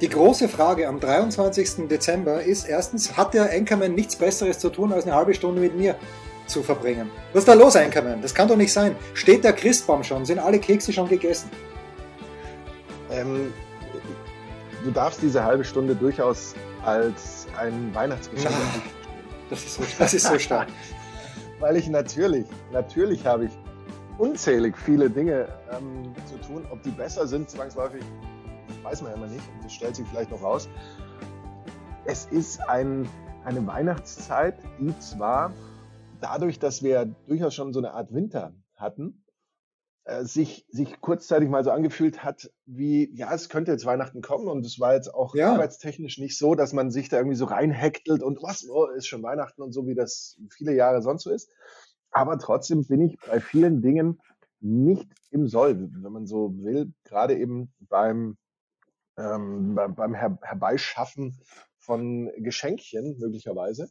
die große Frage am 23. Dezember ist erstens, hat der Anchorman nichts Besseres zu tun, als eine halbe Stunde mit mir zu verbringen? Was ist da los, Anchorman? Das kann doch nicht sein. Steht der Christbaum schon? Sind alle Kekse schon gegessen? Ähm, du darfst diese halbe Stunde durchaus als ein Weihnachtsgeschenk. Ah, das ist so, das ist so stark. Weil ich natürlich, natürlich habe ich unzählig viele Dinge ähm, zu tun. Ob die besser sind, zwangsläufig, weiß man ja immer nicht. Und das stellt sich vielleicht noch raus. Es ist ein, eine Weihnachtszeit, die zwar dadurch, dass wir durchaus schon so eine Art Winter hatten, äh, sich, sich kurzzeitig mal so angefühlt hat, wie, ja, es könnte jetzt Weihnachten kommen und es war jetzt auch Ja. arbeitstechnisch nicht so, dass man sich da irgendwie so reinhektelt und was, oh, ist schon Weihnachten und so, wie das viele Jahre sonst so ist. Aber trotzdem bin ich bei vielen Dingen nicht im Soll, wenn man so will, gerade eben beim, ähm, beim, Her Herbeischaffen von Geschenkchen möglicherweise.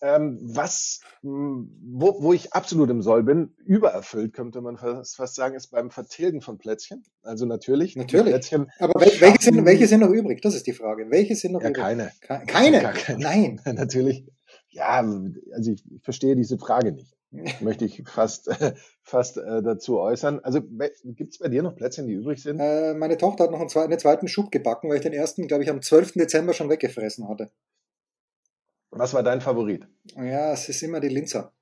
Ähm, was, mh, wo, wo ich absolut im Soll bin, übererfüllt könnte man fast, fast sagen, ist beim Vertilgen von Plätzchen. Also natürlich, Natürlich. Plätzchen Aber wel welche, sind, welche sind noch übrig? Das ist die Frage. Welche sind noch Ja, übrig? keine. Ke- Keine? Keine. Nein. natürlich. Ja, also ich, ich verstehe diese Frage nicht. Möchte ich fast, fast äh, dazu äußern. Also gibt es bei dir noch Plätzchen, die übrig sind? Äh, meine Tochter hat noch einen, einen zweiten Schub gebacken, weil ich den ersten, glaube ich, am 12. Dezember schon weggefressen hatte. Was war dein Favorit? Ja, es ist immer die Linzer.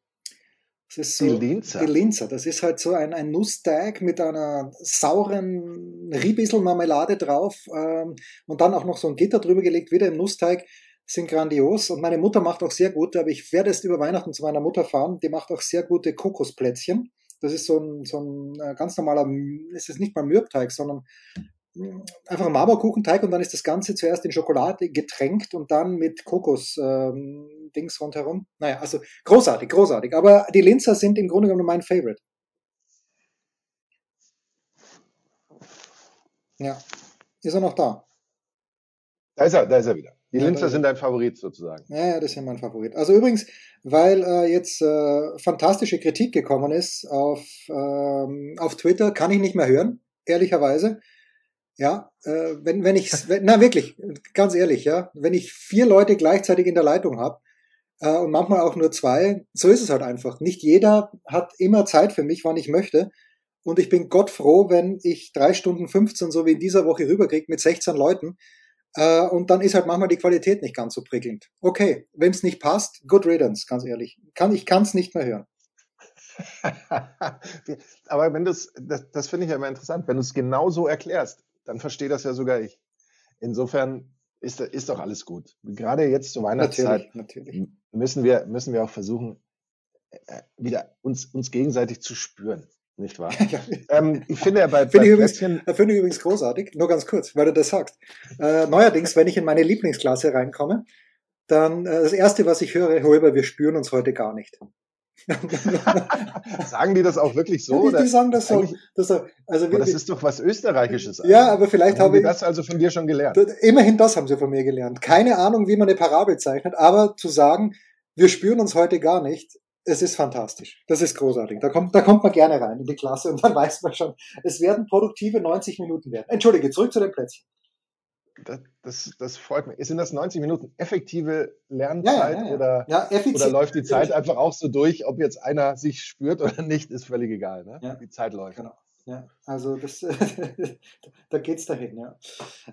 Es ist Die so, Linzer? Die Linzer. Das ist halt so ein, ein Nussteig mit einer sauren Riebissel-Marmelade drauf ähm, und dann auch noch so ein Gitter drüber gelegt, wieder im Nussteig. Sind grandios. Und meine Mutter macht auch sehr gute, aber ich werde jetzt über Weihnachten zu meiner Mutter fahren. Die macht auch sehr gute Kokosplätzchen. Das ist so ein, so ein äh, ganz normaler, es ist nicht mal Mürbteig, sondern mh, einfach ein Marmorkuchenteig und dann ist das Ganze zuerst in Schokolade getränkt und dann mit Kokos ähm, rundherum. Naja, also großartig, großartig. Aber die Linzer sind im Grunde genommen mein Favorite. Ja. Ist er noch da? Da ist er, da ist er wieder. Die Ja, Linzer er. sind dein Favorit sozusagen. Ja, ja, das ist ja mein Favorit. Also übrigens, weil äh, jetzt äh, fantastische Kritik gekommen ist auf, ähm, auf Twitter, kann ich nicht mehr hören, ehrlicherweise. Ja, äh, wenn, wenn ich, na wirklich, ganz ehrlich, ja, wenn ich vier Leute gleichzeitig in der Leitung habe äh, und manchmal auch nur zwei, so ist es halt einfach. Nicht jeder hat immer Zeit für mich, wann ich möchte. Und ich bin Gott froh, wenn ich drei Stunden 15 so wie in dieser Woche rüberkriege mit 16 Leuten. Äh, und dann ist halt manchmal die Qualität nicht ganz so prickelnd. Okay, wenn es nicht passt, good riddance, ganz ehrlich. Kann, ich kann es nicht mehr hören. Aber wenn du es, das, das finde ich ja immer interessant, wenn du es genau so erklärst, dann verstehe das ja sogar ich. Insofern ist, ist doch alles gut. Gerade jetzt zur Weihnachtszeit Natürlich, natürlich. müssen wir, müssen wir auch versuchen, äh, wieder uns, uns gegenseitig zu spüren. Nicht wahr? Ja, ähm, ich finde ja bei, Finde bei ich übrigens- Plätzchen, äh, Finde ich übrigens großartig, nur ganz kurz, weil du das sagst. Äh, neuerdings, wenn ich in meine Lieblingsklasse reinkomme, dann äh, das Erste, was ich höre, Holber, wir spüren uns heute gar nicht. sagen die das auch wirklich so? Ja, die, die sagen das so. Das, so- also Aber wir, das ist doch was Österreichisches. ja, aber vielleicht Haben habe die ich, das also von dir schon gelernt? Immerhin das haben sie von mir gelernt. Keine Ahnung, wie man eine Parabel zeichnet, aber zu sagen, wir spüren uns heute gar nicht, es ist fantastisch. Das ist großartig. Da kommt, da kommt man gerne rein in die Klasse und dann weiß man schon, es werden produktive 90 Minuten werden. Entschuldige, zurück zu den Plätzchen. Das, das, das freut mich. Sind das 90 Minuten effektive Lernzeit ja, ja, ja. Oder, oder läuft die Zeit einfach auch so durch? Ob jetzt einer sich spürt oder nicht, ist völlig egal. Ne? Die Zeit läuft. Genau. Ja, also das, da geht's dahin, ja.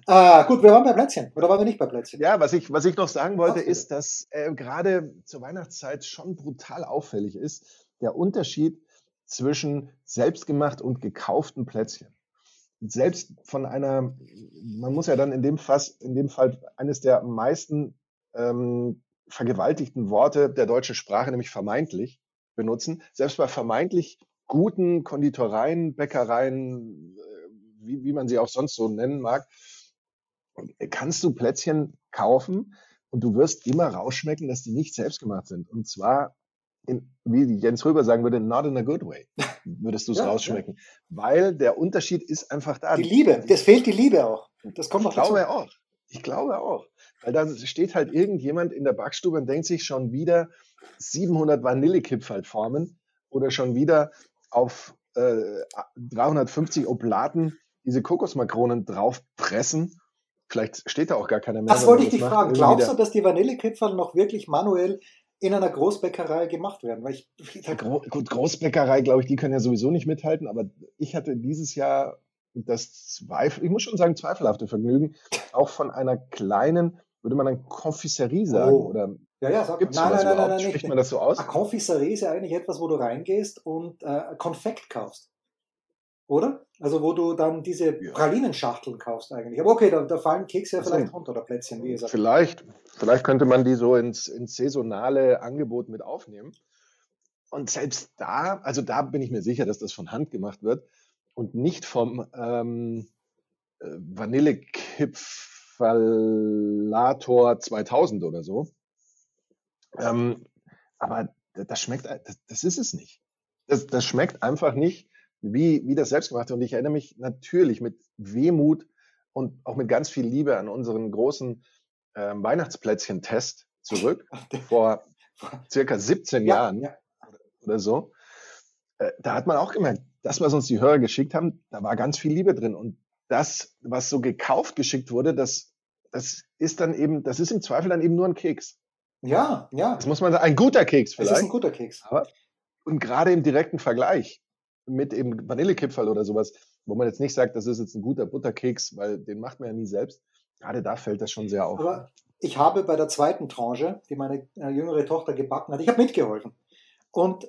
Ah, gut, wir waren bei Plätzchen. Oder waren wir nicht bei Plätzchen? Ja, was ich, was ich noch sagen wollte, Ach ist, dass äh, gerade zur Weihnachtszeit schon brutal auffällig ist, der Unterschied zwischen selbstgemacht und gekauften Plätzchen. Selbst von einer, man muss ja dann in dem, Fass, in dem Fall eines der meisten ähm, vergewaltigten Worte der deutschen Sprache, nämlich vermeintlich, benutzen. Selbst bei vermeintlich guten Konditoreien, Bäckereien, äh, wie, wie man sie auch sonst so nennen mag, kannst du Plätzchen kaufen und du wirst immer rausschmecken, dass die nicht selbst gemacht sind. Und zwar, in, wie Jens Röber sagen würde, not in a good way, würdest du es Ja, rausschmecken. Weil der Unterschied ist einfach da. Die Liebe, das fehlt die Liebe auch. Das kommt Ich noch dazu. glaube auch. Ich glaube auch. Weil da steht halt irgendjemand in der Backstube und denkt sich schon wieder 700 Vanillekipferlformen oder schon wieder auf äh, 350 Oblaten diese Kokosmakronen draufpressen. Vielleicht steht da auch gar keiner mehr. Das wollte ich dich fragen. Irgendwie Glaubst du, dass die Vanillekipferl noch wirklich manuell in einer Großbäckerei gemacht werden? Weil ich, Gro gut, Großbäckerei, glaube ich, die können ja sowieso nicht mithalten, aber ich hatte dieses Jahr das Zweifel, ich muss schon sagen, zweifelhafte Vergnügen, auch von einer kleinen, würde man dann Confiserie sagen, Oh. oder ja, ja, sag gibt es nein, nein, nein, nein, nein, Spricht man das so aus? Confiserie ist ja eigentlich etwas, wo du reingehst und äh, Konfekt kaufst. Oder? Also wo du dann diese Ja. Pralinenschachteln kaufst eigentlich. Aber okay, da, da fallen Kekse ja vielleicht runter oder Plätzchen, wie ihr sagt. Vielleicht, vielleicht könnte man die so ins, ins saisonale Angebot mit aufnehmen. Und selbst da, also da bin ich mir sicher, dass das von Hand gemacht wird und nicht vom ähm, äh, Vanillekipfalator 2000 oder so. Ähm, aber das, schmeckt, das, das ist es nicht. Das, das schmeckt einfach nicht wie, wie das selbstgemachte. Und ich erinnere mich natürlich mit Wehmut und auch mit ganz viel Liebe an unseren großen ähm, Weihnachtsplätzchen-Test zurück vor circa 17 Ja, Jahren ja. oder so. Äh, da hat man auch gemerkt, das, was uns die Hörer geschickt haben, da war ganz viel Liebe drin. Und das, was so gekauft geschickt wurde, das, das ist dann eben, das ist im Zweifel dann eben nur ein Keks. Ja, ja. Das muss man sagen, ein guter Keks Es ist vielleicht. ein guter Keks. Aber, und gerade im direkten Vergleich mit eben Vanillekipferl oder sowas, wo man jetzt nicht sagt, das ist jetzt ein guter Butterkeks, weil den macht man ja nie selbst. Gerade da fällt das schon sehr auf. Aber ich habe bei der zweiten Tranche, die meine äh, jüngere Tochter gebacken hat, ich habe mitgeholfen. Und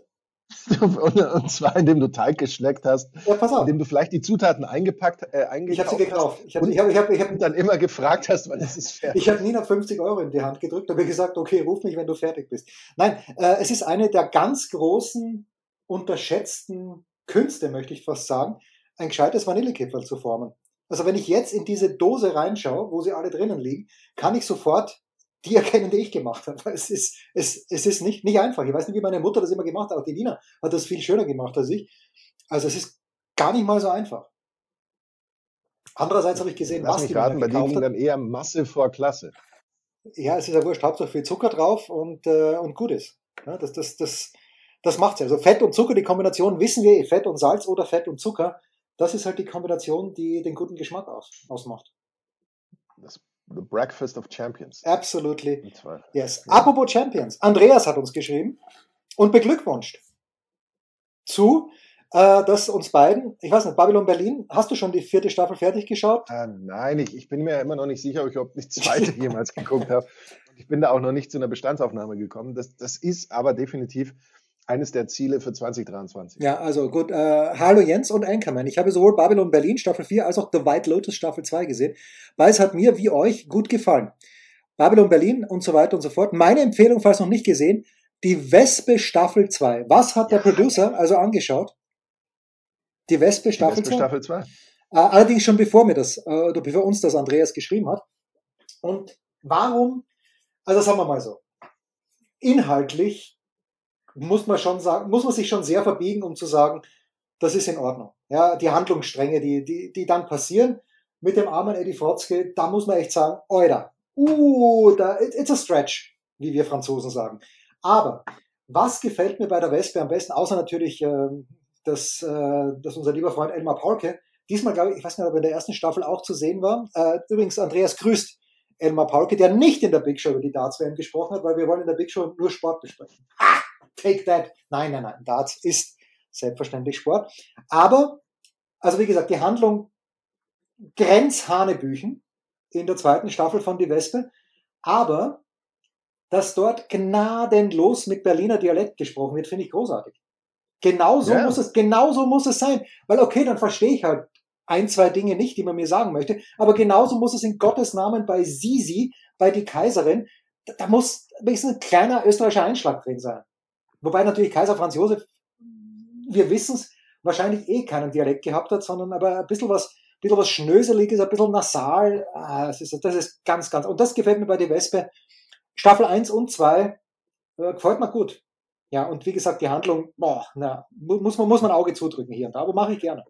und, zwar, indem du Teig geschneckt hast, ja, pass auf, indem du vielleicht die Zutaten eingepackt, äh, ich habe eingekauft sie gekauft. Ich habe ich hab, ich hab, ich hab, hast und dann immer gefragt hast, wann ist es fertig. Ich habe Nina 50 Euro in die Hand gedrückt mir gesagt, okay, ruf mich, wenn du fertig bist. Nein, äh, es ist eine der ganz großen, unterschätzten Künste, möchte ich fast sagen, ein gescheites Vanillekipferl zu formen. Also wenn ich jetzt in diese Dose reinschaue, wo sie alle drinnen liegen, kann ich sofort die erkennen, die ich gemacht habe. Es ist, es, es ist nicht, nicht einfach. Ich weiß nicht, wie meine Mutter das immer gemacht hat. Auch die Nina hat das viel schöner gemacht als ich. Also es ist gar nicht mal so einfach. Andererseits habe ich gesehen, Lass was die Nina raten, bei dir gekauft ging hat. dann eher Masse vor Klasse. Ja, es ist ja wurscht, Hauptsache viel Zucker drauf und, äh, und gut ist. Ja, das das, das, das macht's ja. Also Fett und Zucker, die Kombination wissen wir, eh, Fett und Salz oder Fett und Zucker, das ist halt die Kombination, die den guten Geschmack aus, ausmacht. Das The Breakfast of Champions. Absolutely. Yes. Ja. Apropos Champions. Andreas hat uns geschrieben und beglückwünscht zu, äh, dass uns beiden, ich weiß nicht, Babylon Berlin, hast du schon die vierte Staffel fertig geschaut? Ah, nein, ich, ich bin mir immer noch nicht sicher, ob ich überhaupt die zweite jemals geguckt habe. Ich bin da auch noch nicht zu einer Bestandsaufnahme gekommen. Das, das ist aber definitiv eines der Ziele für 2023. Ja, also gut. Äh, hallo Jens und Anchorman. Ich habe sowohl Babylon Berlin Staffel 4 als auch The White Lotus Staffel 2 gesehen. Beides hat mir wie euch gut gefallen. Babylon Berlin und so weiter und so fort. Meine Empfehlung, falls noch nicht gesehen, die Wespe Staffel 2. Was hat der Producer also angeschaut? Die Wespe Die Staffel Wespe 2? Staffel 2. Äh, allerdings schon bevor mir das, äh, oder bevor uns das Andreas geschrieben hat. Und warum, also sagen wir mal so, inhaltlich muss man schon sagen, muss man sich schon sehr verbiegen, um zu sagen, das ist in Ordnung. Ja, die Handlungsstränge, die, die, die dann passieren mit dem armen Eddie Fotzke, da muss man echt sagen, oida, uh, da, it- it's a stretch, wie wir Franzosen sagen. Aber was gefällt mir bei der Wespe am besten, außer natürlich, ähm, dass, äh, dass unser lieber Freund Elmar Paulke, diesmal glaube ich, ich weiß nicht, ob er in der ersten Staffel auch zu sehen war. Äh, übrigens, Andreas grüßt Elmar Paulke, der nicht in der Big Show über die Darts-WM gesprochen hat, weil wir wollen in der Big Show nur Sport besprechen. Ah, take that. Nein, nein, nein, Darts ist selbstverständlich Sport. Aber, also wie gesagt, die Handlung Grenzhanebüchen in der zweiten Staffel von Die Wespe, aber dass dort gnadenlos mit Berliner Dialekt gesprochen wird, finde ich großartig. Genauso Ja. muss es, genauso muss es sein. Weil okay, dann verstehe ich halt ein, zwei Dinge nicht, die man mir sagen möchte, aber genauso muss es in Gottes Namen bei Sisi, bei die Kaiserin, da, da muss wenigstens ein kleiner österreichischer Einschlag drin sein. Wobei natürlich Kaiser Franz Josef, wir wissen es, wahrscheinlich eh keinen Dialekt gehabt hat, sondern aber ein bisschen was, ein bisschen was Schnöseliges, ein bisschen nasal. Das, ist, das ist ganz, ganz, und das gefällt mir bei die Wespe Staffel 1 und 2 äh, gefällt mir gut. Ja, und wie gesagt, die Handlung, boah, na, muss man, muss man Auge zudrücken hier und da, aber mache ich gerne.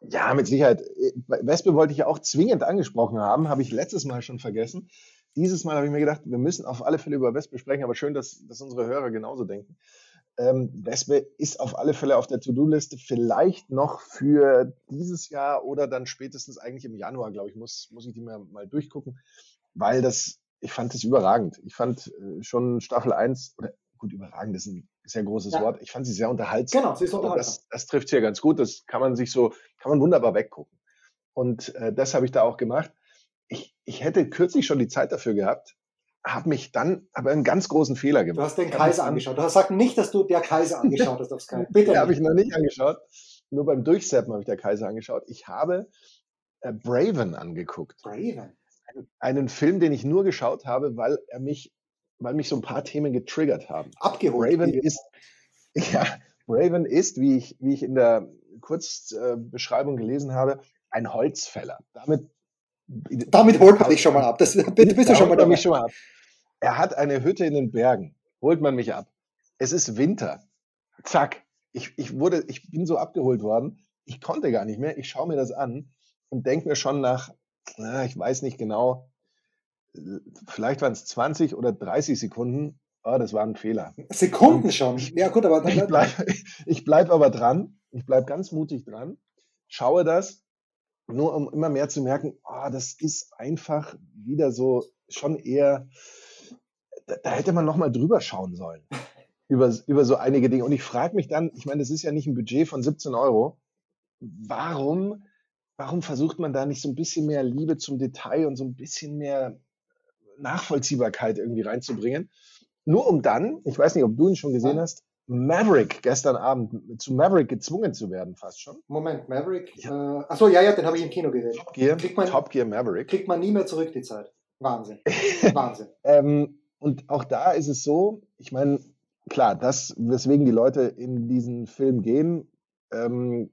Ja, mit Sicherheit. Wespe wollte ich ja auch zwingend angesprochen haben, habe ich letztes Mal schon vergessen. Dieses Mal habe ich mir gedacht, wir müssen auf alle Fälle über Wespe sprechen, aber schön, dass, dass unsere Hörer genauso denken. Ähm, Wespe ist auf alle Fälle auf der To-Do-Liste, vielleicht noch für dieses Jahr oder dann spätestens eigentlich im Januar, glaube ich, muss, muss ich die mir mal durchgucken, weil das, ich fand das überragend. Ich fand äh, schon Staffel 1, oder gut, überragend ist ein sehr großes ja. Wort. Ich fand sie sehr unterhaltsam. Genau, sie ist unterhaltsam. Das, das trifft hier ganz gut. Das kann man sich so, kann man wunderbar weggucken. Und äh, das habe ich da auch gemacht. Ich, ich hätte kürzlich schon die Zeit dafür gehabt, habe mich dann aber einen ganz großen Fehler gemacht. Du hast den Kaiser angeschaut. Du hast gesagt nicht, dass du der Kaiser angeschaut hast auf Sky. Bitte. habe ich noch nicht angeschaut. Nur beim Durchseppen habe ich der Kaiser angeschaut. Ich habe äh, Braven angeguckt. Braven. Einen, einen Film, den ich nur geschaut habe, weil er mich weil mich so ein paar Themen getriggert haben. Abgeholt. Raven ist, ja, Raven ist, wie ich, wie ich in der Kurzbeschreibung gelesen habe, ein Holzfäller. Damit, damit holt man dich schon mal ab. Das, bist, bist du schon mal, mich schon mal ab. Er hat eine Hütte in den Bergen. Holt man mich ab. Es ist Winter. Zack. Ich, ich wurde, ich bin so abgeholt worden. Ich konnte gar nicht mehr. Ich schaue mir das an und denke mir schon nach, na, ich weiß nicht genau, vielleicht waren es 20 oder 30 Sekunden. Oh, das war ein Fehler. Sekunden Und schon. Ja, gut, aber dann, ich bleibe bleib aber dran. Ich bleibe ganz mutig dran. Schaue das, nur um immer mehr zu merken, oh, das ist einfach wieder so schon eher, da, da hätte man nochmal drüber schauen sollen. Über, über so einige Dinge. Und ich frage mich dann, ich meine, das ist ja nicht ein Budget von 17 Euro. Warum, warum versucht man da nicht so ein bisschen mehr Liebe zum Detail und so ein bisschen mehr Nachvollziehbarkeit irgendwie reinzubringen. Nur um dann, ich weiß nicht, ob du ihn schon gesehen hast, Maverick gestern Abend zu Maverick gezwungen zu werden, fast schon. Moment, Maverick. Ja. Äh, achso, ja, ja, den habe ich im Kino gesehen. Top Gear, man, Top Gear Maverick. Kriegt man nie mehr zurück die Zeit. Wahnsinn. Wahnsinn. ähm, und auch da ist es so, ich meine, klar, das, weswegen die Leute in diesen Film gehen, ähm,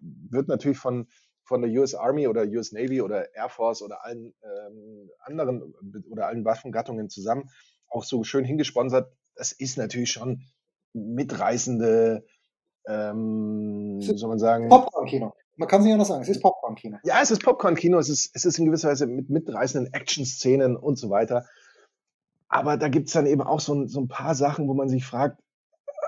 wird natürlich von von der US Army oder US Navy oder Air Force oder allen ähm, anderen oder allen Waffengattungen zusammen auch so schön hingesponsert. Das ist natürlich schon mitreißende, ähm, wie soll man sagen? Popcorn-Kino. Man kann es nicht anders sagen. Es ist Popcorn-Kino. Ja, es ist Popcorn-Kino. Es ist, es ist in gewisser Weise mit mitreißenden Action-Szenen und so weiter. Aber da gibt es dann eben auch so, so ein paar Sachen, wo man sich fragt,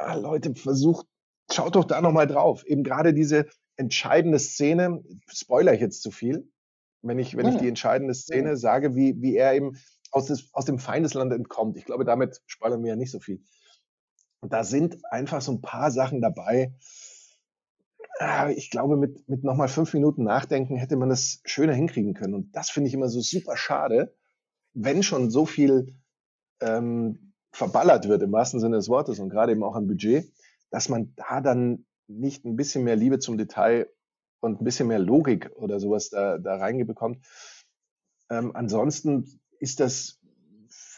ah, Leute, versucht, schaut doch da nochmal drauf. Eben gerade diese entscheidende Szene, spoiler ich jetzt zu viel, wenn ich, wenn ja. ich die entscheidende Szene ja. sage, wie, wie er eben aus, des, aus dem Feindesland entkommt. Ich glaube, damit spoilern wir ja nicht so viel. Und da sind einfach so ein paar Sachen dabei. Äh, ich glaube, mit, mit nochmal fünf Minuten Nachdenken hätte man das schöner hinkriegen können. Und das finde ich immer so super schade, wenn schon so viel ähm, verballert wird im wahrsten Sinne des Wortes und gerade eben auch an Budget, dass man da dann nicht ein bisschen mehr Liebe zum Detail und ein bisschen mehr Logik oder sowas da, da reingebekommt. Ähm, ansonsten ist das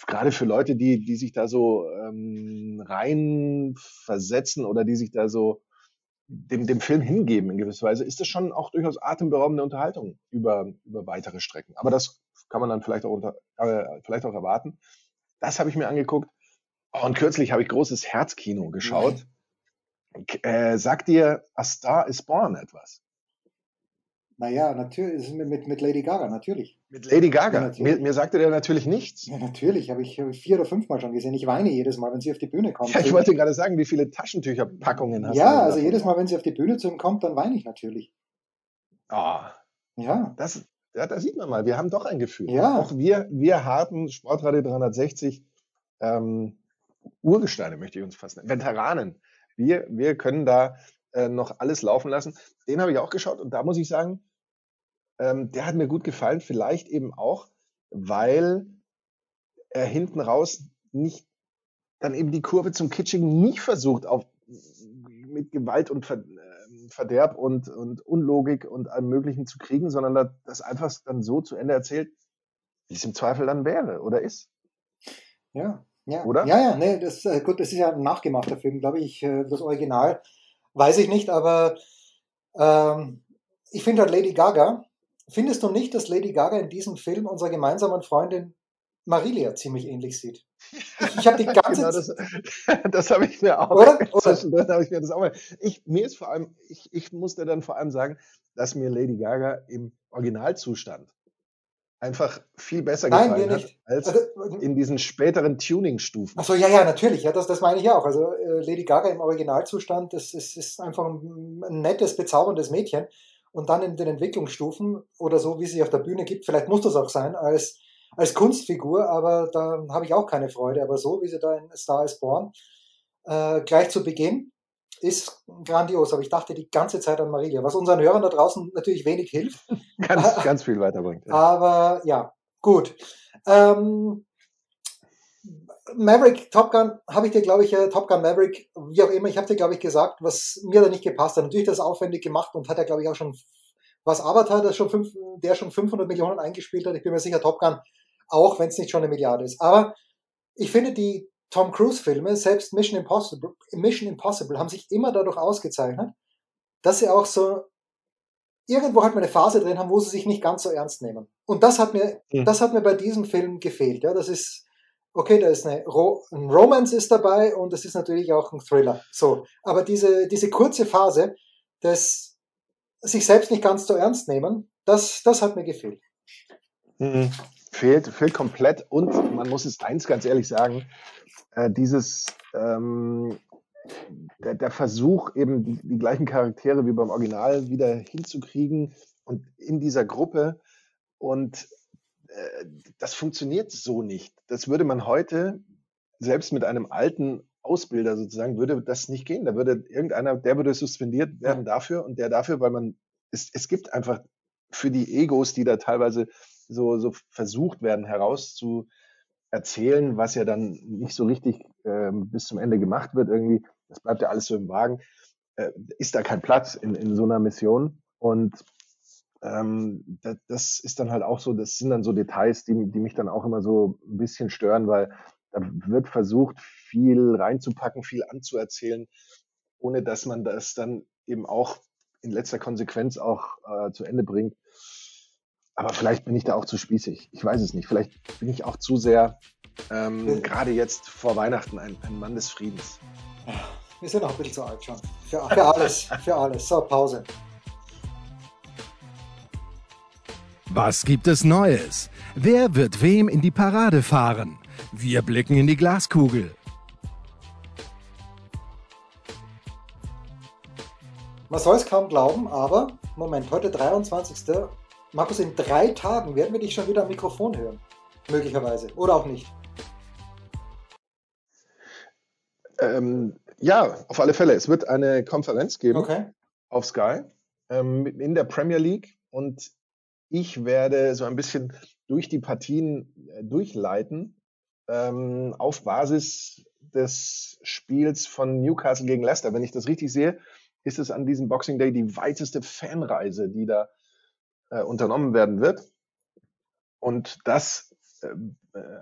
gerade für Leute, die, die sich da so ähm, rein versetzen oder die sich da so dem, dem Film hingeben in gewisser Weise, ist das schon auch durchaus atemberaubende Unterhaltung über, über weitere Strecken. Aber das kann man dann vielleicht auch, unter, äh, vielleicht auch erwarten. Das habe ich mir angeguckt. Oh, und kürzlich habe ich großes Herzkino geschaut. Äh, sagt dir A Star is Born etwas? Naja, natürlich, mit, mit Lady Gaga, natürlich. Mit Lady Gaga? Ja, mir, mir sagte der natürlich nichts. Ja, natürlich, habe ich vier oder fünfmal schon gesehen. Ich weine jedes Mal, wenn sie auf die Bühne kommt. Ja, ich wollte gerade sagen, wie viele Taschentücherpackungen hast ja, du? Ja, also jedes Mal, wenn sie auf die Bühne zu ihm kommt, dann weine ich natürlich. Ah. Ja. Das, ja, da sieht man mal, wir haben doch ein Gefühl. Ja. Auch wir, wir harten Sportradio 360 ähm, Urgesteine, möchte ich uns fast nennen. Veteranen wir, wir können da äh, noch alles laufen lassen. Den habe ich auch geschaut und da muss ich sagen, ähm, der hat mir gut gefallen. Vielleicht eben auch, weil er hinten raus nicht dann eben die Kurve zum Kitschigen nicht versucht, auf, mit Gewalt und Ver, äh, Verderb und, und Unlogik und allem Möglichen zu kriegen, sondern das einfach dann so zu Ende erzählt, wie es im Zweifel dann wäre oder ist. Ja, ja, oder? Ja, ja, nee, das, äh, gut, das ist ja ein nachgemachter Film, glaube ich. Äh, das Original weiß ich nicht, aber ähm, ich finde halt Lady Gaga. Findest du nicht, dass Lady Gaga in diesem Film unserer gemeinsamen Freundin Marilia ziemlich ähnlich sieht. Ich, ich habe die ganze genau. Das, das habe ich mir auch. Oder? Oder? Ich mir das auch mal. Ich, mir ist vor allem, ich, ich musste dann vor allem sagen, dass mir Lady Gaga im Originalzustand einfach viel besser Nein, gefallen hat als Also, in diesen späteren Tuning-Stufen. Achso, ja, ja, natürlich. Ja, das, das meine ich auch. Also äh, Lady Gaga im Originalzustand, das ist, ist einfach ein, ein nettes, bezauberndes Mädchen. Und dann in den Entwicklungsstufen oder so, wie sie auf der Bühne gibt, vielleicht muss das auch sein, als, als Kunstfigur, aber da habe ich auch keine Freude. Aber so, wie sie da in Star is Born äh, gleich zu Beginn ist grandios. Aber ich dachte die ganze Zeit an Marilia, was unseren Hörern da draußen natürlich wenig hilft. Ganz, ganz viel weiterbringt. Ja. Aber ja, gut. Ähm, Maverick, Top Gun, habe ich dir, glaube ich, äh, Top Gun Maverick, wie auch immer, ich habe dir, glaube ich, gesagt, was mir da nicht gepasst hat. Natürlich das aufwendig gemacht und hat er, glaube ich, auch schon, was Avatar, das schon fünf, der schon 500 Millionen eingespielt hat. Ich bin mir sicher, Top Gun auch, wenn es nicht schon eine Milliarde ist. Aber ich finde, die Tom Cruise-Filme, selbst Mission Impossible, Mission Impossible, haben sich immer dadurch ausgezeichnet, dass sie auch so irgendwo halt mal eine Phase drin haben, wo sie sich nicht ganz so ernst nehmen. Und das hat mir, Mhm. das hat mir bei diesem Film gefehlt. Ja, das ist, okay, da ist eine Ro ein Romance ist dabei und es ist natürlich auch ein Thriller. So. Aber diese, diese kurze Phase des sich selbst nicht ganz so ernst nehmen, das, das hat mir gefehlt. Mhm. Fehlt, fehlt komplett und man muss es eins ganz ehrlich sagen, äh, dieses ähm, der, der Versuch, eben die, die gleichen Charaktere wie beim Original wieder hinzukriegen und in dieser Gruppe und das funktioniert so nicht. Das würde man heute, selbst mit einem alten Ausbilder sozusagen, würde das nicht gehen. Da würde irgendeiner, der würde suspendiert werden dafür und der dafür, weil man, es, es gibt einfach für die Egos, die da teilweise so, so versucht werden herauszu erzählen, was ja dann nicht so richtig ähm, bis zum Ende gemacht wird irgendwie, das bleibt ja alles so im Wagen, äh, ist da kein Platz in, in so einer Mission und ähm, das, das ist dann halt auch so, das sind dann so Details, die, die mich dann auch immer so ein bisschen stören, weil da wird versucht, viel reinzupacken, viel anzuerzählen, ohne dass man das dann eben auch in letzter Konsequenz auch äh, zu Ende bringt. Aber vielleicht bin ich da auch zu spießig. Ich weiß es nicht. Vielleicht bin ich auch zu sehr, ähm, gerade jetzt vor Weihnachten, ein, ein Mann des Friedens. Wir sind auch ein bisschen zu alt schon. Für, für alles, für alles. So, Pause. Was gibt es Neues? Wer wird wem in die Parade fahren? Wir blicken in die Glaskugel. Man soll es kaum glauben, aber Moment, heute 23. Markus, in drei Tagen werden wir dich schon wieder am Mikrofon hören. Möglicherweise. Oder auch nicht. Ähm, ja, auf alle Fälle. Es wird eine Konferenz geben Okay. auf Sky ähm, in der Premier League und ich werde so ein bisschen durch die Partien äh, durchleiten ähm, auf Basis des Spiels von Newcastle gegen Leicester. Wenn ich das richtig sehe, ist es an diesem Boxing Day die weiteste Fanreise, die da äh, unternommen werden wird. Und das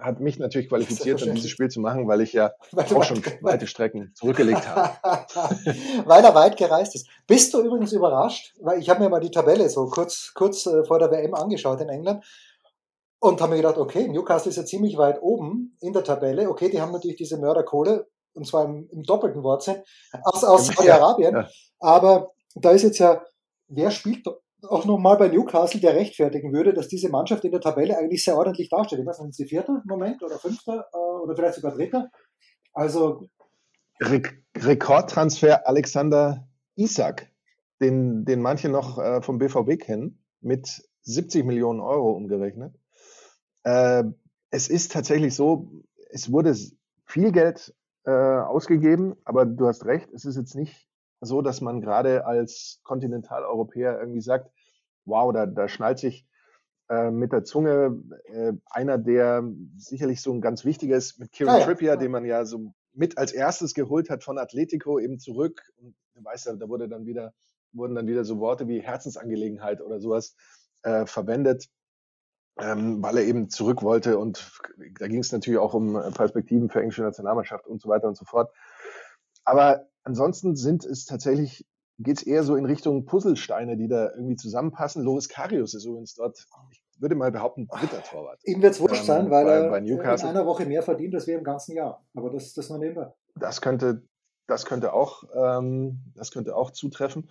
hat mich natürlich qualifiziert, dann dieses Spiel zu machen, weil ich ja Weil auch schon weite Strecken zurückgelegt habe. Weil er weit gereist ist. Bist du übrigens überrascht? Weil ich habe mir mal die Tabelle so kurz, kurz äh, vor der WM angeschaut in England und habe mir gedacht, okay, Newcastle ist ja ziemlich weit oben in der Tabelle. Okay, die haben natürlich diese Mörderkohle, und zwar im, im doppelten Wortsinn, aus, aus Saudi-Arabien. ja. Aber da ist jetzt ja, wer spielt auch nochmal bei Newcastle, der rechtfertigen würde, dass diese Mannschaft in der Tabelle eigentlich sehr ordentlich dasteht. Ich weiß nicht, sind sie Vierter im Moment oder Fünfter äh, oder vielleicht sogar Dritter? Also Re Rekordtransfer Alexander Isak, den, den manche noch äh, vom BVB kennen, mit 70 Millionen Euro umgerechnet. Äh, es ist tatsächlich so, es wurde viel Geld äh, ausgegeben, aber du hast recht, es ist jetzt nicht so, dass man gerade als Kontinentaleuropäer irgendwie sagt, wow, da, da schnallt sich äh, mit der Zunge äh, einer, der sicherlich so ein ganz wichtiger ist, mit Kieran ja, Trippier, ja. den man ja so mit als erstes geholt hat von Atletico eben zurück. Und du weißt ja, da wurde dann wieder, wurden dann wieder so Worte wie Herzensangelegenheit oder sowas äh, verwendet, ähm, weil er eben zurück wollte. Und da ging es natürlich auch um Perspektiven für englische Nationalmannschaft und so weiter und so fort. Aber ansonsten sind es tatsächlich, geht es eher so in Richtung Puzzlesteine, die da irgendwie zusammenpassen. Loris Karius ist übrigens dort, ich würde mal behaupten, dritter Torwart. Ihm wird es wurscht ähm, sein, weil bei, er bei in einer Woche mehr verdient als wir im ganzen Jahr. Aber das, das nur nebenbei. Das könnte, das könnte auch, ähm, das könnte auch zutreffen.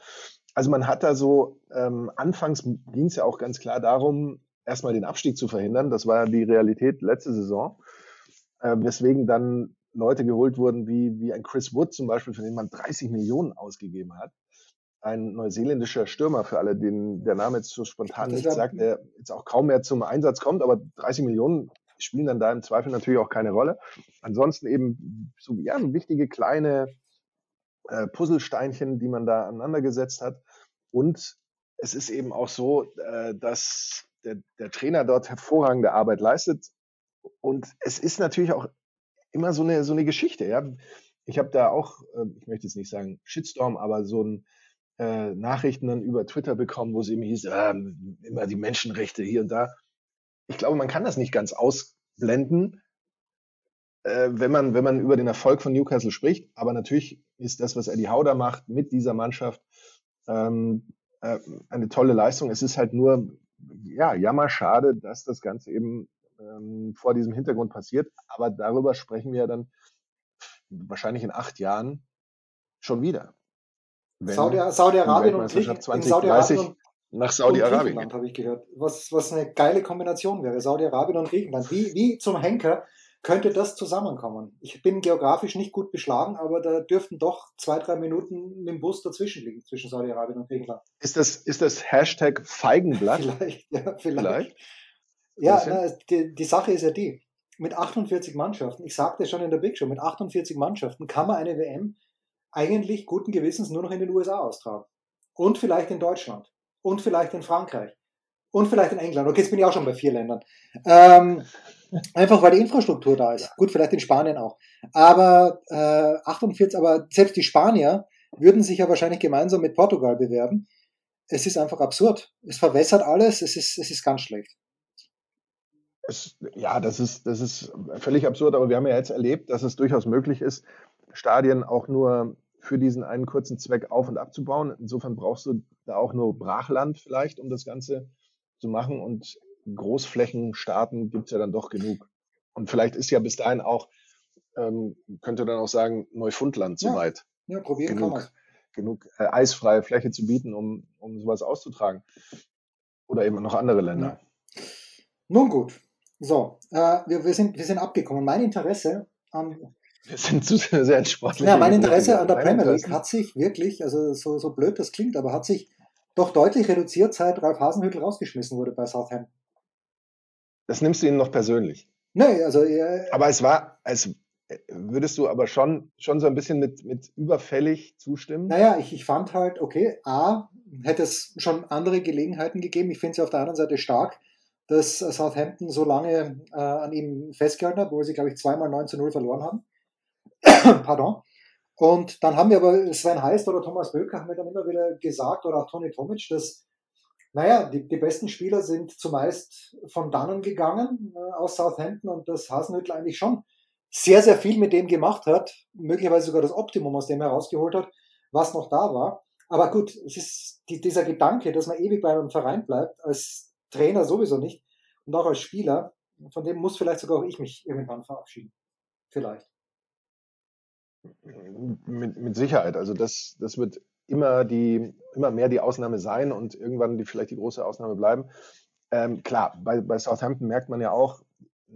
Also man hat da so, ähm, anfangs ging es ja auch ganz klar darum, erstmal den Abstieg zu verhindern. Das war ja die Realität letzte Saison. Äh, weswegen dann Leute geholt wurden, wie, wie ein Chris Wood zum Beispiel, für den man 30 Millionen ausgegeben hat. Ein neuseeländischer Stürmer, für alle, denen der Name jetzt so spontan nicht sagt, der jetzt auch kaum mehr zum Einsatz kommt, aber 30 Millionen spielen dann da im Zweifel natürlich auch keine Rolle. Ansonsten eben so ja, wichtige kleine äh, Puzzlesteinchen, die man da aneinandergesetzt hat. Und es ist eben auch so, äh, dass der, der Trainer dort hervorragende Arbeit leistet. Und es ist natürlich auch immer so eine, so eine Geschichte. Ja? Ich habe da auch, äh, ich möchte jetzt nicht sagen Shitstorm, aber so ein äh, Nachrichten dann über Twitter bekommen, wo es eben hieß, äh, immer die Menschenrechte hier und da. Ich glaube, man kann das nicht ganz ausblenden, äh, wenn, man, wenn man über den Erfolg von Newcastle spricht. Aber natürlich ist das, was Eddie Hauder macht mit dieser Mannschaft, ähm, äh, eine tolle Leistung. Es ist halt nur, ja, jammer schade, dass das Ganze eben ähm, vor diesem Hintergrund passiert. Aber darüber sprechen wir dann wahrscheinlich in acht Jahren schon wieder. Saudi-Arabien Saudi und, Griechenland, Saudi nach Saudi-Arabien habe ich gehört. Was, was eine geile Kombination wäre, Saudi-Arabien und Griechenland. Wie, wie zum Henker könnte das zusammenkommen? Ich bin geografisch nicht gut beschlagen, aber da dürften doch zwei, drei Minuten mit dem Bus dazwischen liegen, zwischen Saudi-Arabien und Griechenland. Ist das, ist das Hashtag Feigenblatt? vielleicht, ja, vielleicht. vielleicht? Ja, na, die, die Sache ist ja die, mit 48 Mannschaften, ich sagte schon in der Big Show, mit 48 Mannschaften kann man eine WM eigentlich guten Gewissens nur noch in den USA austragen. Und vielleicht in Deutschland. Und vielleicht in Frankreich. Und vielleicht in England. Okay, jetzt bin ich auch schon bei vier Ländern. Ähm, einfach weil die Infrastruktur da ist. Gut, vielleicht in Spanien auch. Aber äh, 48, aber selbst die Spanier würden sich ja wahrscheinlich gemeinsam mit Portugal bewerben. Es ist einfach absurd. Es verwässert alles. Es ist, es ist ganz schlecht. Es, ja, das ist, das ist völlig absurd, aber wir haben ja jetzt erlebt, dass es durchaus möglich ist, Stadien auch nur für diesen einen kurzen Zweck auf- und abzubauen. Insofern brauchst du da auch nur Brachland vielleicht, um das Ganze zu machen. Und Großflächenstaaten gibt es ja dann doch genug. Und vielleicht ist ja bis dahin auch, ähm, könnte dann auch sagen, Neufundland soweit. Ja, ja probieren genug, kann man. Genug äh, eisfreie Fläche zu bieten, um, um sowas auszutragen. Oder eben noch andere Länder. Ja. Nun gut, so, äh, wir, wir, sind, wir sind abgekommen. Mein Interesse an. Wir sind zu sehr entspannt. Ja, mein Interesse an der Premier League hat sich wirklich, also so, so blöd das klingt, aber hat sich doch deutlich reduziert, seit Ralf Hasenhüttl rausgeschmissen wurde bei Southampton. Das nimmst du ihm noch persönlich. Nee, also. Äh, aber es war, es würdest du aber schon, schon so ein bisschen mit, mit überfällig zustimmen? Naja, ich, ich fand halt, okay, A, hätte es schon andere Gelegenheiten gegeben. Ich finde es auf der anderen Seite stark, dass Southampton so lange äh, an ihm festgehalten hat, wo sie, glaube ich, zweimal 9 zu 0 verloren haben. Pardon. Und dann haben wir aber Sven Heist oder Thomas Böker haben wir dann immer wieder gesagt, oder auch Toni Tomic, dass, naja, die, die besten Spieler sind zumeist von dannen gegangen äh, aus Southampton und dass Hasenhüttl eigentlich schon sehr, sehr viel mit dem gemacht hat, möglicherweise sogar das Optimum aus dem herausgeholt hat, was noch da war. Aber gut, es ist die, dieser Gedanke, dass man ewig bei einem Verein bleibt, als Trainer sowieso nicht und auch als Spieler, von dem muss vielleicht sogar auch ich mich irgendwann verabschieden. Vielleicht. Mit, mit Sicherheit. Also das, das wird immer die, immer mehr die Ausnahme sein und irgendwann die, vielleicht die große Ausnahme bleiben. Ähm, klar, bei, bei Southampton merkt man ja auch,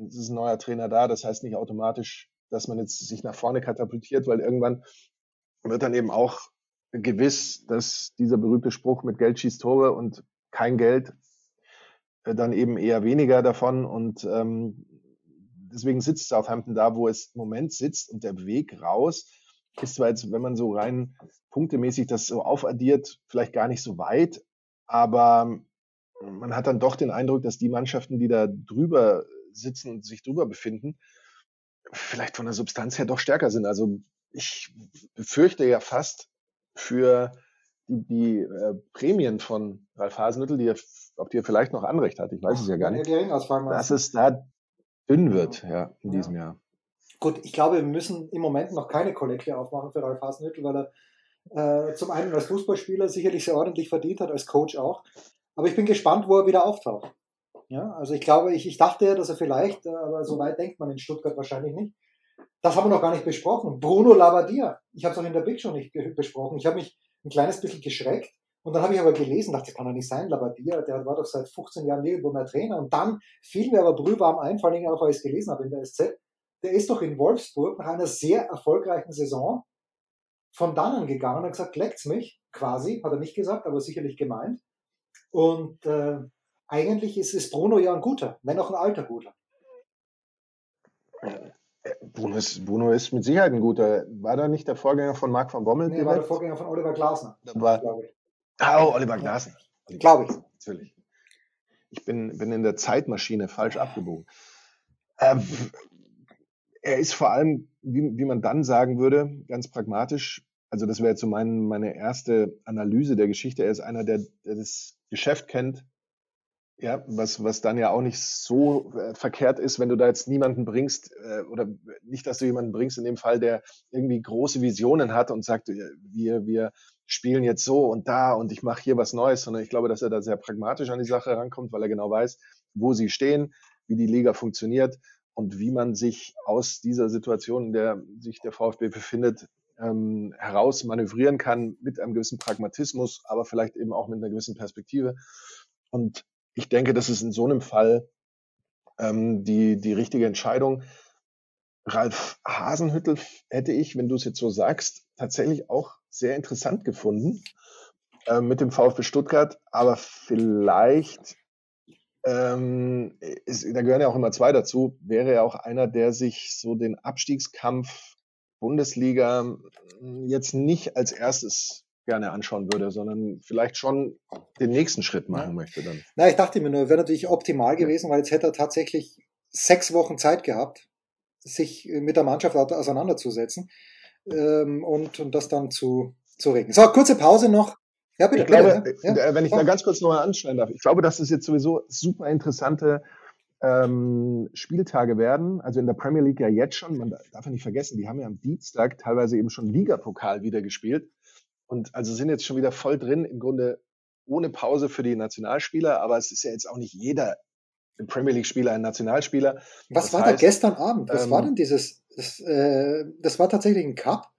es ist ein neuer Trainer da, das heißt nicht automatisch, dass man jetzt sich nach vorne katapultiert, weil irgendwann wird dann eben auch gewiss, dass dieser berühmte Spruch mit Geld schießt Tore und kein Geld dann eben eher weniger davon. Und ähm, deswegen sitzt Southampton da, wo es im Moment sitzt. Und der Weg raus ist zwar jetzt, wenn man so rein punktemäßig das so aufaddiert, vielleicht gar nicht so weit, aber man hat dann doch den Eindruck, dass die Mannschaften, die da drüber sitzen und sich drüber befinden, vielleicht von der Substanz her doch stärker sind. Also ich befürchte ja fast für die, die äh, Prämien von Ralf Hasenhüttl, die er, auf die er vielleicht noch Anrecht hat, ich weiß es ja gar nicht, dass es da dünn wird ja, in ja. diesem Jahr. Gut, ich glaube, wir müssen im Moment noch keine Kollekte aufmachen für Ralf Hasenhüttl, weil er äh, zum einen als Fußballspieler sicherlich sehr ordentlich verdient hat, als Coach auch. Aber ich bin gespannt, wo er wieder auftaucht. Ja, also ich glaube, ich, ich dachte, dass er vielleicht, äh, aber so weit denkt man in Stuttgart wahrscheinlich nicht. Das haben wir noch gar nicht besprochen. Bruno Labbadia. Ich habe es auch in der Big Show nicht besprochen. Ich habe mich ein kleines bisschen geschreckt. Und dann habe ich aber gelesen, dachte, das kann doch nicht sein, Labbadia, der war doch seit 15 Jahren nirgendwo mehr Trainer. Und dann fiel mir aber brühwarm ein, vor auch, weil ich es gelesen habe in der SZ, der ist doch in Wolfsburg nach einer sehr erfolgreichen Saison von dannen gegangen und hat gesagt, leckt's mich, quasi, hat er nicht gesagt, aber sicherlich gemeint. Und äh, eigentlich ist, ist Bruno ja ein guter, wenn auch ein alter guter. Bruno ist, Bruno ist mit Sicherheit ein guter. War da nicht der Vorgänger von Marc van Bommel? Nee, war der Vorgänger von Oliver Glasner. War. Ah, oh, Oliver Glasner. Ja, glaube ich. Natürlich. Ich bin, bin in der Zeitmaschine falsch abgebogen. Ähm, er ist vor allem, wie, wie man dann sagen würde, ganz pragmatisch, also das wäre jetzt so mein, meine erste Analyse der Geschichte. Er ist einer, der, der das Geschäft kennt, ja, was, was dann ja auch nicht so äh, verkehrt ist, wenn du da jetzt niemanden bringst, äh, oder nicht, dass du jemanden bringst in dem Fall, der irgendwie große Visionen hat und sagt, äh, wir, wir spielen jetzt so und da und ich mache hier was Neues, sondern ich glaube, dass er da sehr pragmatisch an die Sache rankommt, weil er genau weiß, wo sie stehen, wie die Liga funktioniert und wie man sich aus dieser Situation, in der sich der VfB befindet, ähm, heraus manövrieren kann mit einem gewissen Pragmatismus, aber vielleicht eben auch mit einer gewissen Perspektive. Und ich denke, das ist in so einem Fall ähm, die, die richtige Entscheidung. Ralf Hasenhüttel hätte ich, wenn du es jetzt so sagst, tatsächlich auch sehr interessant gefunden äh, mit dem VfB Stuttgart, aber vielleicht, ähm, ist, da gehören ja auch immer zwei dazu, wäre er auch einer, der sich so den Abstiegskampf Bundesliga jetzt nicht als erstes gerne anschauen würde, sondern vielleicht schon den nächsten Schritt machen ja. möchte dann. Na, ich dachte mir nur, wäre natürlich optimal gewesen, weil jetzt hätte er tatsächlich sechs Wochen Zeit gehabt, sich mit der Mannschaft auseinanderzusetzen ähm, und, und das dann zu, zu regeln. So, kurze Pause noch. Ja, bitte, ich glaube, bitte, ja? Äh, wenn ich da ganz kurz nochmal anschneiden darf, ich glaube, dass es jetzt sowieso super interessante ähm, Spieltage werden. Also in der Premier League ja jetzt schon, man darf ja nicht vergessen, die haben ja am Dienstag teilweise eben schon Ligapokal wieder gespielt und also sind jetzt schon wieder voll drin, im Grunde ohne Pause für die Nationalspieler, aber es ist ja jetzt auch nicht jeder Premier League-Spieler ein Nationalspieler. Was das war heißt, da gestern Abend? Was ähm, war denn dieses? Das, äh, das war tatsächlich ein Cup.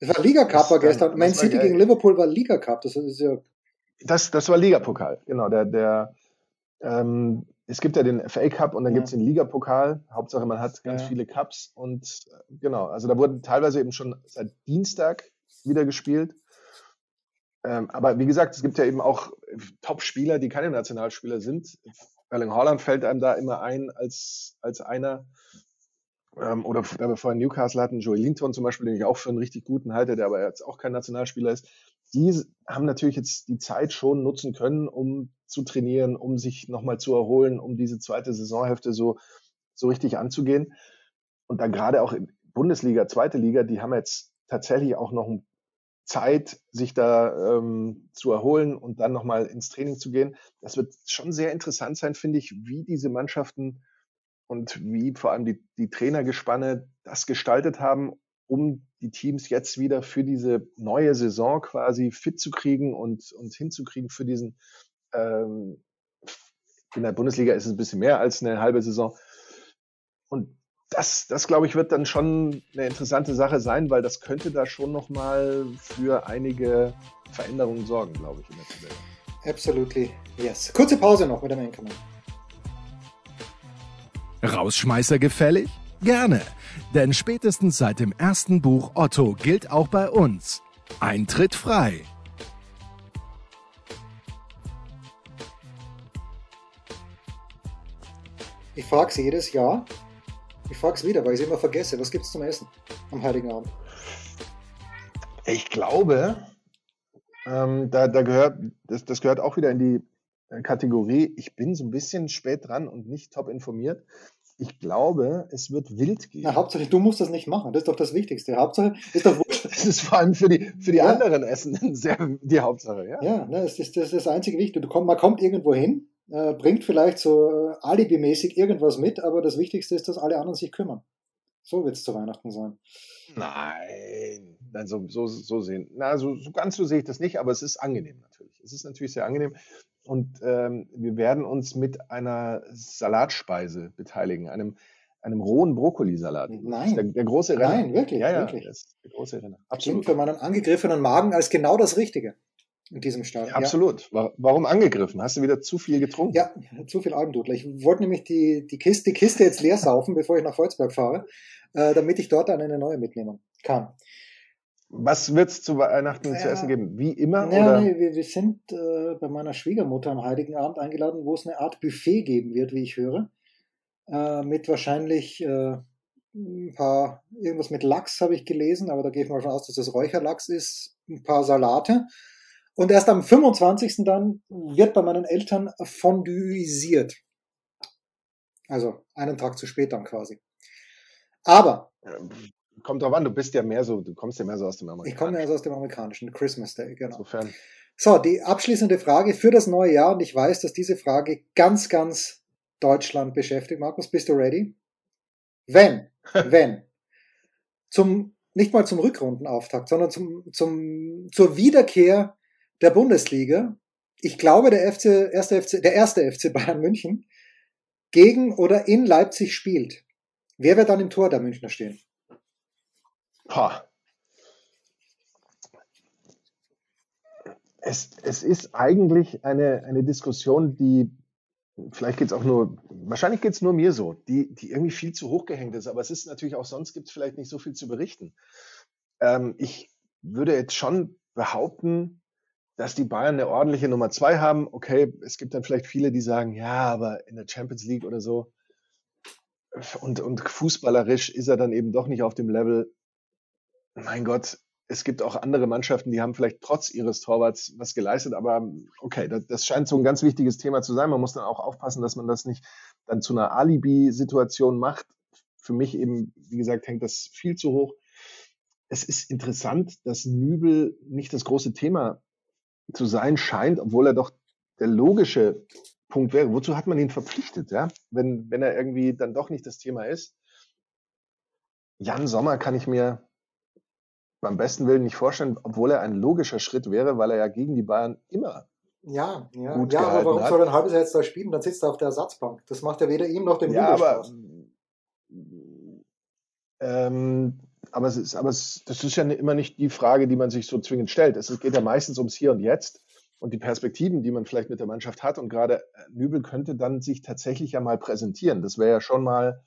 Das war Liga Cup war gestern. Man City gegen Liverpool war Liga Cup. Das ist ja. Das, das war Ligapokal, genau. Der, der, ähm, es gibt ja den FA Cup und dann ja. gibt es den Ligapokal. Hauptsache, man hat ganz ja. viele Cups und äh, genau, also da wurden teilweise eben schon seit Dienstag wieder gespielt. Ähm, aber wie gesagt, es gibt ja eben auch Top-Spieler, die keine Nationalspieler sind. Erling Haaland fällt einem da immer ein als, als einer. Ähm, oder da wir vorhin Newcastle hatten, Joey Linton zum Beispiel, den ich auch für einen richtig guten halte, der aber jetzt auch kein Nationalspieler ist. Die haben natürlich jetzt die Zeit schon nutzen können, um zu trainieren, um sich nochmal zu erholen, um diese zweite Saisonhälfte so, so richtig anzugehen. Und dann gerade auch in Bundesliga, zweite Liga, die haben jetzt tatsächlich auch noch Zeit, sich da ähm, zu erholen und dann nochmal ins Training zu gehen. Das wird schon sehr interessant sein, finde ich, wie diese Mannschaften und wie vor allem die, die Trainergespanne das gestaltet haben, um die Teams jetzt wieder für diese neue Saison quasi fit zu kriegen und, und hinzukriegen für diesen, ähm, in der Bundesliga ist es ein bisschen mehr als eine halbe Saison. Und das, das glaube ich, wird dann schon eine interessante Sache sein, weil das könnte da schon nochmal für einige Veränderungen sorgen, glaube ich, in der Tabelle. Absolutely, yes. Kurze Pause noch mit dem Enkermann. Rausschmeißer gefällig? Gerne, denn spätestens seit dem ersten Buch Otto gilt auch bei uns Eintritt frei. Ich frage Sie jedes Jahr, ich frage es wieder, weil ich es immer vergesse. Was gibt es zum Essen am Heiligen Abend? Ich glaube, ähm, da, da gehört, das, das gehört auch wieder in die äh, Kategorie, ich bin so ein bisschen spät dran und nicht top informiert. Ich glaube, es wird wild gehen. Na, Hauptsache, du musst das nicht machen. Das ist doch das Wichtigste. Hauptsache ist doch wurscht. Das ist vor allem für die, für die ja. anderen Essen sehr die Hauptsache, ja. Ja, ne, das, ist, das ist das einzige Wichtige. Du komm, man kommt irgendwo hin, äh, bringt vielleicht so äh, alibimäßig irgendwas mit, aber das Wichtigste ist, dass alle anderen sich kümmern. So wird es zu Weihnachten sein. Nein, nein so, so, so sehen. Na, so, so ganz so sehe ich das nicht, aber es ist angenehm natürlich. Es ist natürlich sehr angenehm. und ähm, wir werden uns mit einer Salatspeise beteiligen, einem, einem rohen Brokkolisalat. Nein. Der, der, große Renner. Nein, wirklich. Ja, ja, wirklich. Der große Renner. Absolut. Klingt für meinen angegriffenen Magen als genau das Richtige in diesem Stadion. Absolut. Ja. Warum angegriffen? Hast du wieder zu viel getrunken? Ja, zu viel Almdudler. Ich wollte nämlich die, die, Kiste, die Kiste jetzt leer saufen, bevor ich nach Volzberg fahre, äh, damit ich dort dann eine neue mitnehmen kann. Was wird es zu Weihnachten ja, zu essen geben? Wie immer? Ja, oder? Nee, wir, wir sind äh, bei meiner Schwiegermutter am Heiligen Abend eingeladen, wo es eine Art Buffet geben wird, wie ich höre. Äh, mit wahrscheinlich äh, ein paar, irgendwas mit Lachs habe ich gelesen, aber da gehe ich mal davon aus, dass das Räucherlachs ist. Ein paar Salate und erst am 25. dann wird bei meinen Eltern fonduisiert. Also einen Tag zu spät dann quasi. Aber. Kommt drauf an, du bist ja mehr so, du kommst ja mehr so aus dem Amerikanischen. Ich komme mehr so aus dem Amerikanischen, Christmas Day, genau. Insofern. So, die abschließende Frage für das neue Jahr, und ich weiß, dass diese Frage ganz, ganz Deutschland beschäftigt. Markus, bist du ready? Wenn, wenn, zum, nicht mal zum Rückrundenauftakt, sondern zum, zum, zur Wiederkehr der Bundesliga, ich glaube, der, FC, erste FC, der erste FC Bayern München gegen oder in Leipzig spielt, wer wird dann im Tor der Münchner stehen? Boah. Es, es ist eigentlich eine, eine Diskussion, die vielleicht geht es auch nur, wahrscheinlich geht es nur mir so, die, die irgendwie viel zu hoch gehängt ist, aber es ist natürlich auch sonst gibt es vielleicht nicht so viel zu berichten. Ähm, ich würde jetzt schon behaupten, dass die Bayern eine ordentliche Nummer zwei haben. Okay, es gibt dann vielleicht viele, die sagen, ja, aber in der Champions League oder so und, und fußballerisch ist er dann eben doch nicht auf dem Level. Mein Gott, es gibt auch andere Mannschaften, die haben vielleicht trotz ihres Torwarts was geleistet, aber okay, das, das scheint so ein ganz wichtiges Thema zu sein. Man muss dann auch aufpassen, dass man das nicht dann zu einer Alibi-Situation macht. Für mich eben, wie gesagt, hängt das viel zu hoch. Es ist interessant, dass Nübel nicht das große Thema zu sein scheint, obwohl er doch der logische Punkt wäre. Wozu hat man ihn verpflichtet, ja? Wenn, wenn er irgendwie dann doch nicht das Thema ist. Jan Sommer kann ich mir beim besten Willen nicht vorstellen, obwohl er ein logischer Schritt wäre, weil er ja gegen die Bayern immer ja, ja, gut ja aber warum hat. soll er ein halbes Jahr jetzt da spielen? Dann sitzt er auf der Ersatzbank. Das macht ja weder ihm noch dem ja, aber, ähm, aber es ist, aber es, das ist ja immer nicht die Frage, die man sich so zwingend stellt. Es geht ja meistens ums Hier und Jetzt und die Perspektiven, die man vielleicht mit der Mannschaft hat. Und gerade äh, Nübel könnte dann sich tatsächlich ja mal präsentieren. Das wäre ja schon mal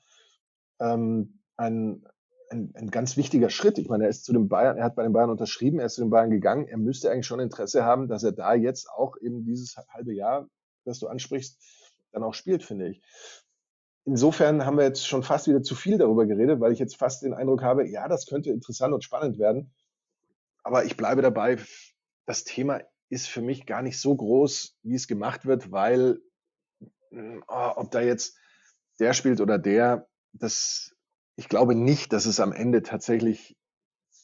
ähm, ein, ein, ein ganz wichtiger Schritt. Ich meine, er ist zu den Bayern, er hat bei den Bayern unterschrieben, er ist zu den Bayern gegangen. Er müsste eigentlich schon Interesse haben, dass er da jetzt auch eben dieses halbe Jahr, das du ansprichst, dann auch spielt, finde ich insofern haben wir jetzt schon fast wieder zu viel darüber geredet, weil ich jetzt fast den Eindruck habe, ja, das könnte interessant und spannend werden. Aber ich bleibe dabei, das Thema ist für mich gar nicht so groß, wie es gemacht wird, weil oh, ob da jetzt der spielt oder der, das, ich glaube nicht, dass es am Ende tatsächlich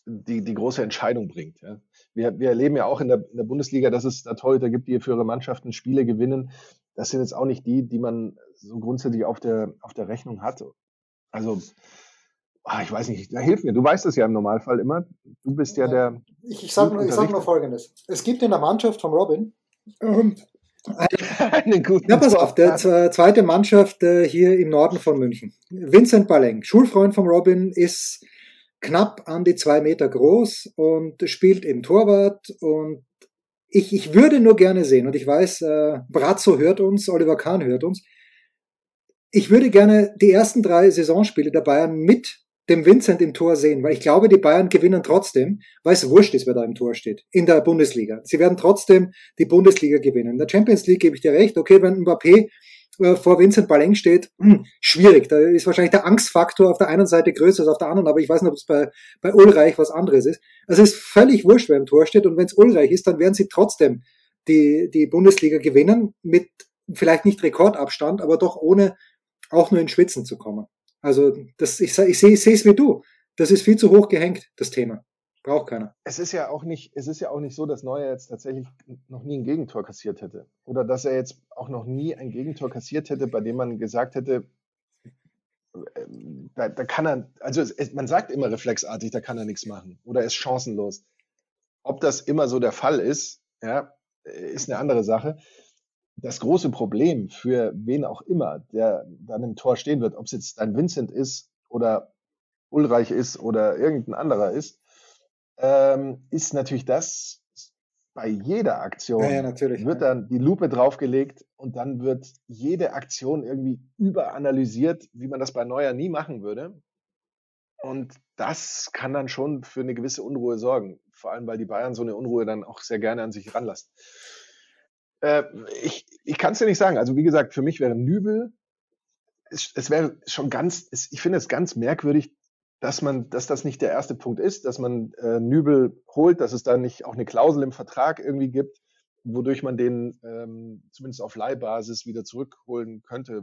die, die große Entscheidung bringt. Ja. Wir, wir erleben ja auch in der, in der Bundesliga, dass es da Torhüter gibt, die für ihre Mannschaften Spiele gewinnen. Das sind jetzt auch nicht die, die man so grundsätzlich auf der, auf der Rechnung hat. Also, ah, ich weiß nicht, da hilf mir. Du weißt es ja im Normalfall immer. Du bist ja, ja der. Ich, ich sage nur, sag nur Folgendes. Es gibt in der Mannschaft von Robin ähm, eine, gute ja, pass auf, der zweite Mannschaft äh, hier im Norden von München. Vincent Baleng, Schulfreund von Robin, ist knapp an die zwei Meter groß und spielt im Torwart und ich, ich würde nur gerne sehen, und ich weiß, äh, Brazzo hört uns, Oliver Kahn hört uns, ich würde gerne die ersten drei Saisonspiele der Bayern mit dem Vincent im Tor sehen, weil ich glaube, die Bayern gewinnen trotzdem, weil es wurscht ist, wer da im Tor steht, in der Bundesliga. Sie werden trotzdem die Bundesliga gewinnen. In der Champions League gebe ich dir recht, okay, wenn Mbappé vor Vincent Baleng steht, hm, schwierig. Da ist wahrscheinlich der Angstfaktor auf der einen Seite größer als auf der anderen, aber ich weiß nicht, ob es bei, bei Ulreich was anderes ist. Also es ist völlig wurscht, wer im Tor steht und wenn es Ulreich ist, dann werden sie trotzdem die, die Bundesliga gewinnen mit vielleicht nicht Rekordabstand, aber doch ohne auch nur in Schwitzen zu kommen. Also das, ich, sehe ich es wie du. Das ist viel zu hoch gehängt, das Thema. Braucht keiner. Es ist ja auch nicht, es ist ja auch nicht so, dass Neuer jetzt tatsächlich noch nie ein Gegentor kassiert hätte. Oder dass er jetzt auch noch nie ein Gegentor kassiert hätte, bei dem man gesagt hätte, ähm, da, da kann er, also es, man sagt immer reflexartig, da kann er nichts machen. Oder er ist chancenlos. Ob das immer so der Fall ist, ja, ist eine andere Sache. das große Problem für wen auch immer, der dann im Tor stehen wird, ob es jetzt dein Vincent ist oder Ulreich ist oder irgendein anderer ist, ähm, ist natürlich das, bei jeder Aktion Ja, ja, natürlich. wird dann die Lupe draufgelegt und dann wird jede Aktion irgendwie überanalysiert, wie man das bei Neuer nie machen würde. Und das kann dann schon für eine gewisse Unruhe sorgen. Vor allem, weil die Bayern so eine Unruhe dann auch sehr gerne an sich ranlassen. Äh, ich ich kann es dir nicht sagen. Also wie gesagt, für mich wäre Nübel, es, es wäre schon ganz, es, ich finde es ganz merkwürdig, dass man, dass das nicht der erste Punkt ist, dass man äh, Nübel holt, dass es da nicht auch eine Klausel im Vertrag irgendwie gibt, wodurch man den ähm, zumindest auf Leihbasis wieder zurückholen könnte.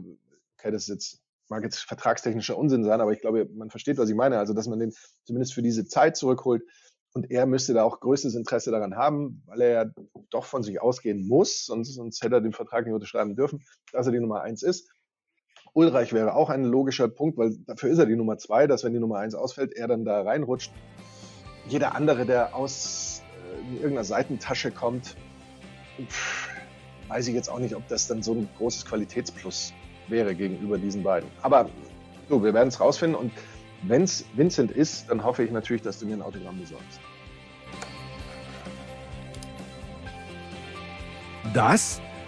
Okay, das jetzt, mag jetzt vertragstechnischer Unsinn sein, aber ich glaube, man versteht, was ich meine. Also, dass man den zumindest für diese Zeit zurückholt. Und er müsste da auch größtes Interesse daran haben, weil er ja doch von sich ausgehen muss, sonst, sonst hätte er den Vertrag nicht unterschreiben dürfen, dass er die Nummer eins ist. Ulreich wäre auch ein logischer Punkt, weil dafür ist er die Nummer zwei, dass wenn die Nummer eins ausfällt, er dann da reinrutscht. Jeder andere, der aus äh, irgendeiner Seitentasche kommt, pff, weiß ich jetzt auch nicht, ob das dann so ein großes Qualitätsplus wäre gegenüber diesen beiden. Aber so, wir werden es rausfinden und wenn es Vincent ist, dann hoffe ich natürlich, dass du mir ein Autogramm besorgst. Das